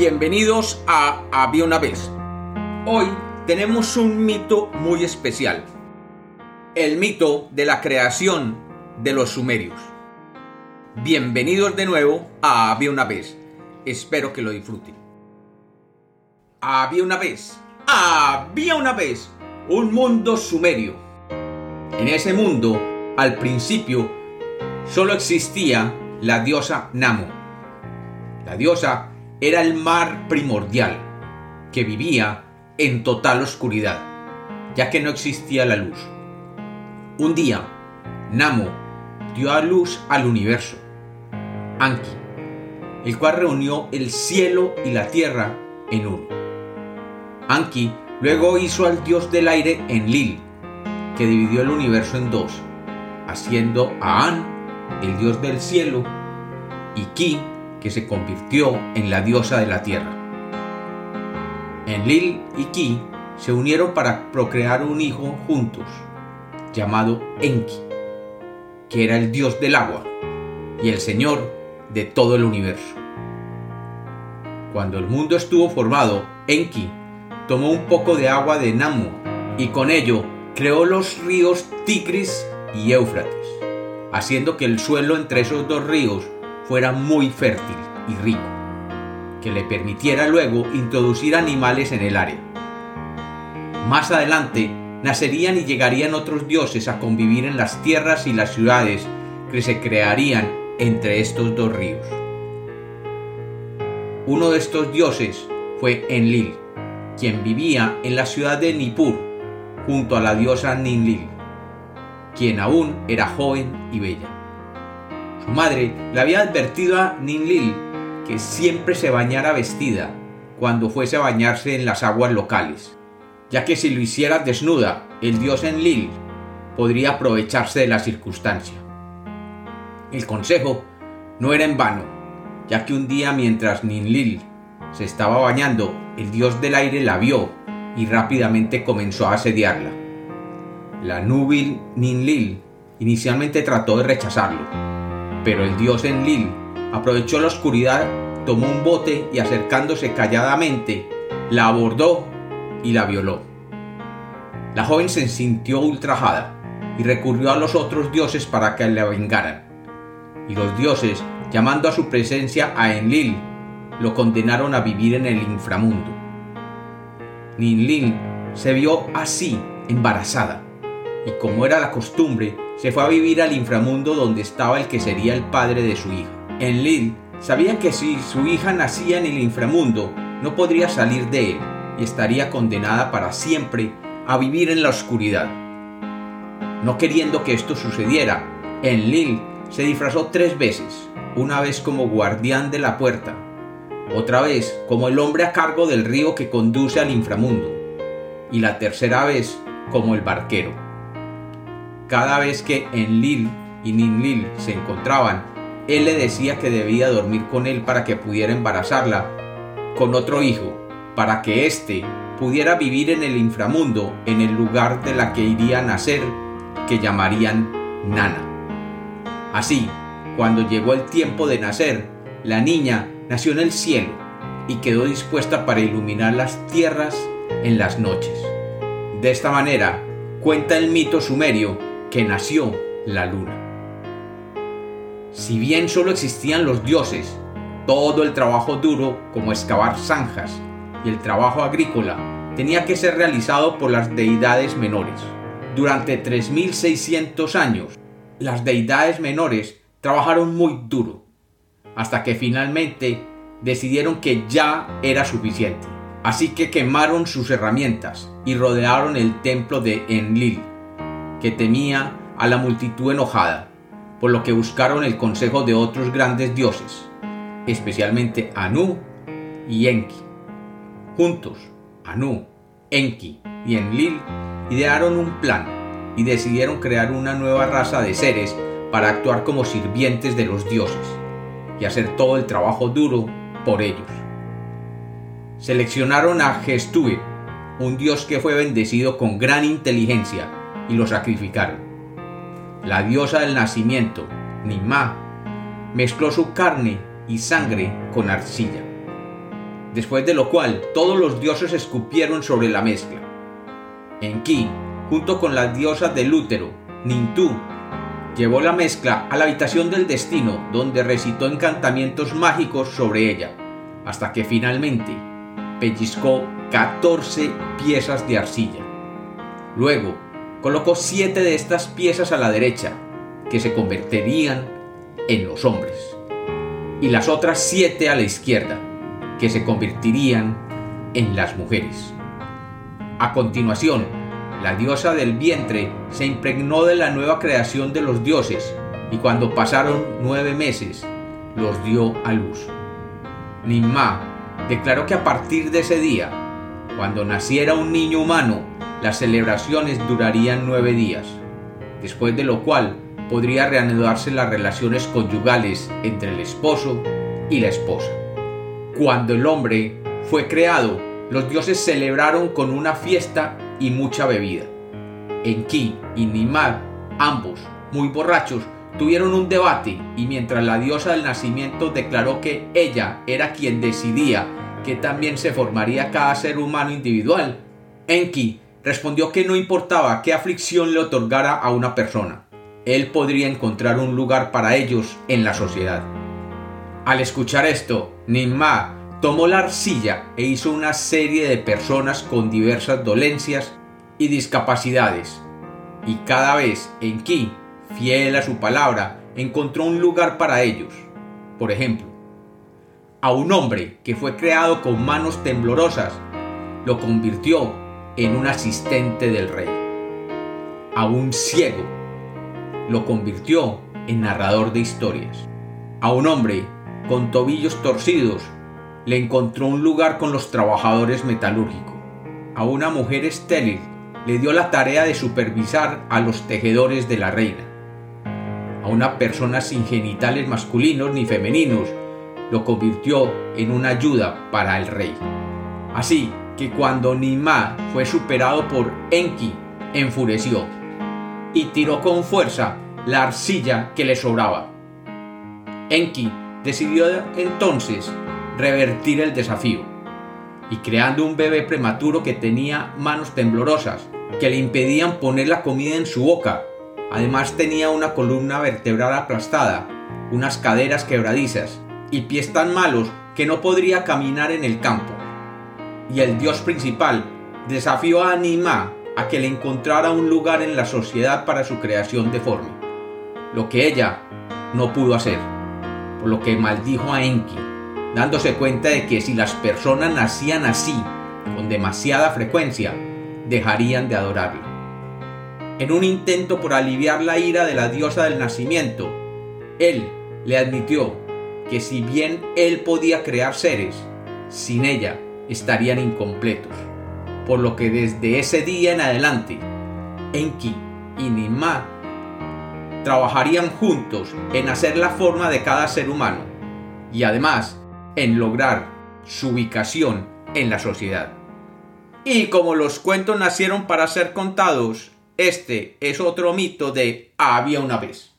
Bienvenidos a Había una vez. Hoy tenemos un mito muy especial. El mito de la creación de los sumerios. Bienvenidos de nuevo a Había una vez. Espero que lo disfruten. Había una vez. Había una vez un mundo sumerio. En ese mundo, al principio, solo existía la diosa Namo. La diosa era el mar primordial, que vivía en total oscuridad, ya que no existía la luz. Un día, Namo dio a luz al universo, Anki, el cual reunió el cielo y la tierra en uno. Anki luego hizo al dios del aire Enlil, que dividió el universo en dos, haciendo a An, el dios del cielo, y Ki, que se convirtió en la diosa de la tierra. Enlil y Ki se unieron para procrear un hijo juntos, llamado Enki, que era el dios del agua y el señor de todo el universo. Cuando el mundo estuvo formado, Enki tomó un poco de agua de Namu y con ello creó los ríos Tigris y Éufrates, haciendo que el suelo entre esos dos ríos fuera muy fértil y rico, que le permitiera luego introducir animales en el área. Más adelante nacerían y llegarían otros dioses a convivir en las tierras y las ciudades que se crearían entre estos dos ríos. Uno de estos dioses fue Enlil, quien vivía en la ciudad de Nippur junto a la diosa Ninlil, quien aún era joven y bella. Su madre le había advertido a Ninlil que siempre se bañara vestida cuando fuese a bañarse en las aguas locales, ya que si lo hiciera desnuda, el dios Enlil podría aprovecharse de la circunstancia. El consejo no era en vano, ya que un día mientras Ninlil se estaba bañando, el dios del aire la vio y rápidamente comenzó a asediarla. La núbil Ninlil inicialmente trató de rechazarlo, pero el dios Enlil aprovechó la oscuridad, tomó un bote y acercándose calladamente, la abordó y la violó. La joven se sintió ultrajada y recurrió a los otros dioses para que la vengaran. Y los dioses, llamando a su presencia a Enlil, lo condenaron a vivir en el inframundo. Ninlil se vio así, embarazada, y como era la costumbre, se fue a vivir al inframundo donde estaba el que sería el padre de su hija. Enlil sabía que si su hija nacía en el inframundo, no podría salir de él y estaría condenada para siempre a vivir en la oscuridad. No queriendo que esto sucediera, Enlil se disfrazó tres veces, una vez como guardián de la puerta, otra vez como el hombre a cargo del río que conduce al inframundo, y la tercera vez como el barquero. Cada vez que Enlil y Ninlil se encontraban, él le decía que debía dormir con él para que pudiera embarazarla con otro hijo, para que éste pudiera vivir en el inframundo, en el lugar de la que iría a nacer, que llamarían Nana. Así, cuando llegó el tiempo de nacer, la niña nació en el cielo y quedó dispuesta para iluminar las tierras en las noches. De esta manera, cuenta el mito sumerio que nació la luna. Si bien solo existían los dioses, todo el trabajo duro como excavar zanjas y el trabajo agrícola tenía que ser realizado por las deidades menores. Durante 3600 años, las deidades menores trabajaron muy duro, hasta que finalmente decidieron que ya era suficiente. Así que quemaron sus herramientas y rodearon el templo de Enlil, que temía a la multitud enojada, por lo que buscaron el consejo de otros grandes dioses, especialmente Anu y Enki. Juntos, Anu, Enki y Enlil idearon un plan y decidieron crear una nueva raza de seres para actuar como sirvientes de los dioses y hacer todo el trabajo duro por ellos. Seleccionaron a Gestuir, un dios que fue bendecido con gran inteligencia y lo sacrificaron. La diosa del nacimiento, Nimá, mezcló su carne y sangre con arcilla. después de lo cual todos los dioses escupieron sobre la mezcla. Enki, junto con las diosas del útero, Nintu, llevó la mezcla a la habitación del destino donde recitó encantamientos mágicos sobre ella, hasta que finalmente pellizcó 14 piezas de arcilla. Luego, colocó siete de estas piezas a la derecha, que se convertirían en los hombres, y las otras siete a la izquierda, que se convertirían en las mujeres. A continuación, la diosa del vientre se impregnó de la nueva creación de los dioses y cuando pasaron nueve meses los dio a luz. Nimma declaró que a partir de ese día, cuando naciera un niño humano, las celebraciones durarían nueve días, después de lo cual podría reanudarse las relaciones conyugales entre el esposo y la esposa. Cuando el hombre fue creado, los dioses celebraron con una fiesta y mucha bebida. Enki y Nimar, ambos muy borrachos, tuvieron un debate y mientras la diosa del nacimiento declaró que ella era quien decidía que también se formaría cada ser humano individual, Enki respondió que no importaba qué aflicción le otorgara a una persona, él podría encontrar un lugar para ellos en la sociedad. Al escuchar esto, Nimma tomó la arcilla e hizo una serie de personas con diversas dolencias y discapacidades, y cada vez en Ki, fiel a su palabra, encontró un lugar para ellos. Por ejemplo, a un hombre que fue creado con manos temblorosas, lo convirtió en un asistente del rey. A un ciego, lo convirtió en narrador de historias. A un hombre con tobillos torcidos, le encontró un lugar con los trabajadores metalúrgicos. A una mujer estéril le dio la tarea de supervisar a los tejedores de la reina. A una persona sin genitales masculinos ni femeninos lo convirtió en una ayuda para el rey. Así que cuando Nima fue superado por Enki, enfureció y tiró con fuerza la arcilla que le sobraba. Enki decidió entonces revertir el desafío y creando un bebé prematuro que tenía manos temblorosas que le impedían poner la comida en su boca. Además tenía una columna vertebral aplastada, unas caderas quebradizas y pies tan malos que no podría caminar en el campo. Y el dios principal desafió a Anima a que le encontrara un lugar en la sociedad para su creación deforme, lo que ella no pudo hacer, por lo que maldijo a Enki dándose cuenta de que si las personas nacían así, con demasiada frecuencia, dejarían de adorarla. En un intento por aliviar la ira de la diosa del nacimiento, él le admitió que si bien él podía crear seres, sin ella estarían incompletos, por lo que desde ese día en adelante, Enki y Nima trabajarían juntos en hacer la forma de cada ser humano y además en lograr su ubicación en la sociedad. Y como los cuentos nacieron para ser contados, este es otro mito de había una vez.